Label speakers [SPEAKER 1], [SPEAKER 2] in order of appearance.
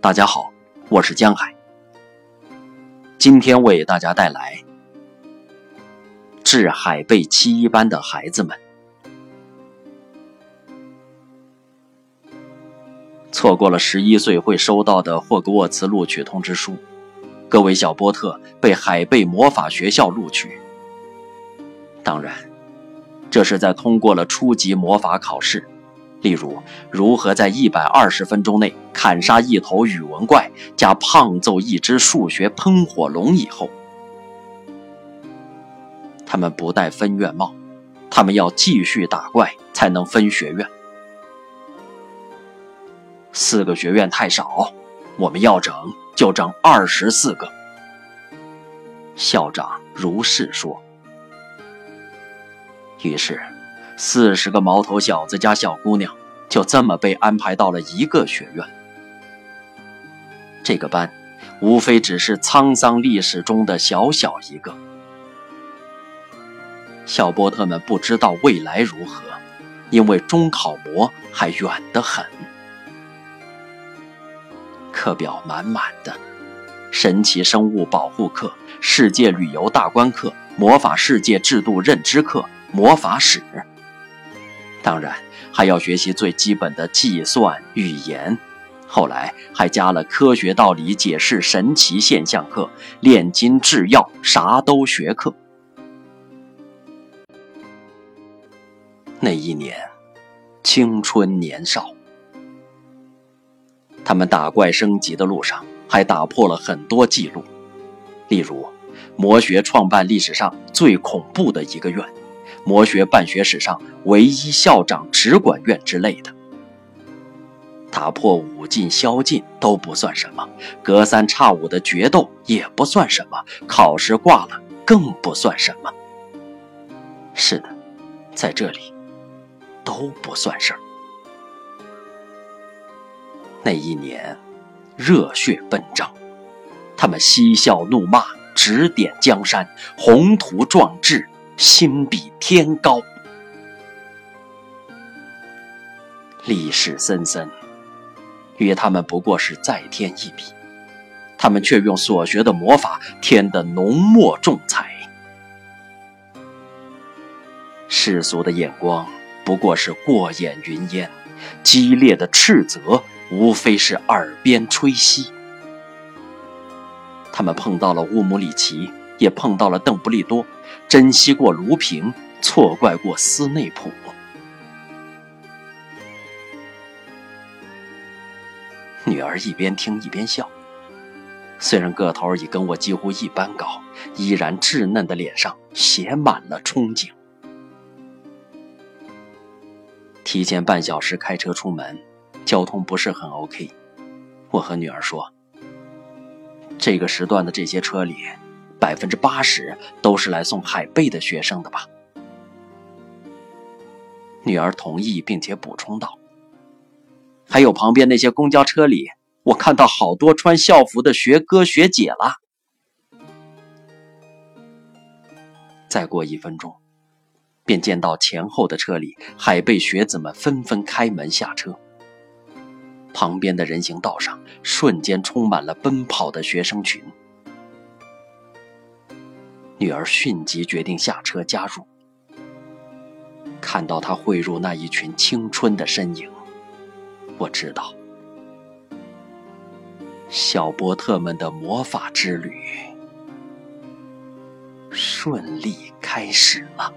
[SPEAKER 1] 大家好，我是江海。今天为大家带来《致海贝七一班的孩子们》。错过了十一岁会收到的霍格沃茨录取通知书，各位小波特被海贝魔法学校录取。当然，这是在通过了初级魔法考试。例如，如何在一百二十分钟内砍杀一头宇文怪，加胖揍一只数学喷火龙以后，他们不戴分院帽，他们要继续打怪才能分学院。四个学院太少，我们要整就整二十四个。校长如是说。于是。四十个毛头小子加小姑娘，就这么被安排到了一个学院。这个班，无非只是沧桑历史中的小小一个。小波特们不知道未来如何，因为中考模还远得很。课表满满的，神奇生物保护课、世界旅游大观课、魔法世界制度认知课、魔法史。当然，还要学习最基本的计算、语言。后来还加了科学道理解释神奇现象课、炼金制药啥都学课。那一年，青春年少，他们打怪升级的路上还打破了很多记录，例如魔学创办历史上最恐怖的一个院。魔学办学史上唯一校长直管院之类的，打破五禁宵禁都不算什么，隔三差五的决斗也不算什么，考试挂了更不算什么。是的，在这里都不算事儿。那一年，热血奔张，他们嬉笑怒骂，指点江山，宏图壮志。心比天高，历史森森，与他们不过是再添一笔，他们却用所学的魔法添得浓墨重彩。世俗的眼光不过是过眼云烟，激烈的斥责无非是耳边吹息。他们碰到了乌姆里奇，也碰到了邓布利多。珍惜过卢平，错怪过斯内普。女儿一边听一边笑，虽然个头已跟我几乎一般高，依然稚嫩的脸上写满了憧憬。提前半小时开车出门，交通不是很 OK。我和女儿说：“这个时段的这些车里。”百分之八十都是来送海贝的学生的吧？女儿同意，并且补充道：“还有旁边那些公交车里，我看到好多穿校服的学哥学姐了。”再过一分钟，便见到前后的车里，海贝学子们纷纷开门下车，旁边的人行道上瞬间充满了奔跑的学生群。女儿迅即决定下车加入。看到她汇入那一群青春的身影，我知道，小波特们的魔法之旅顺利开始了。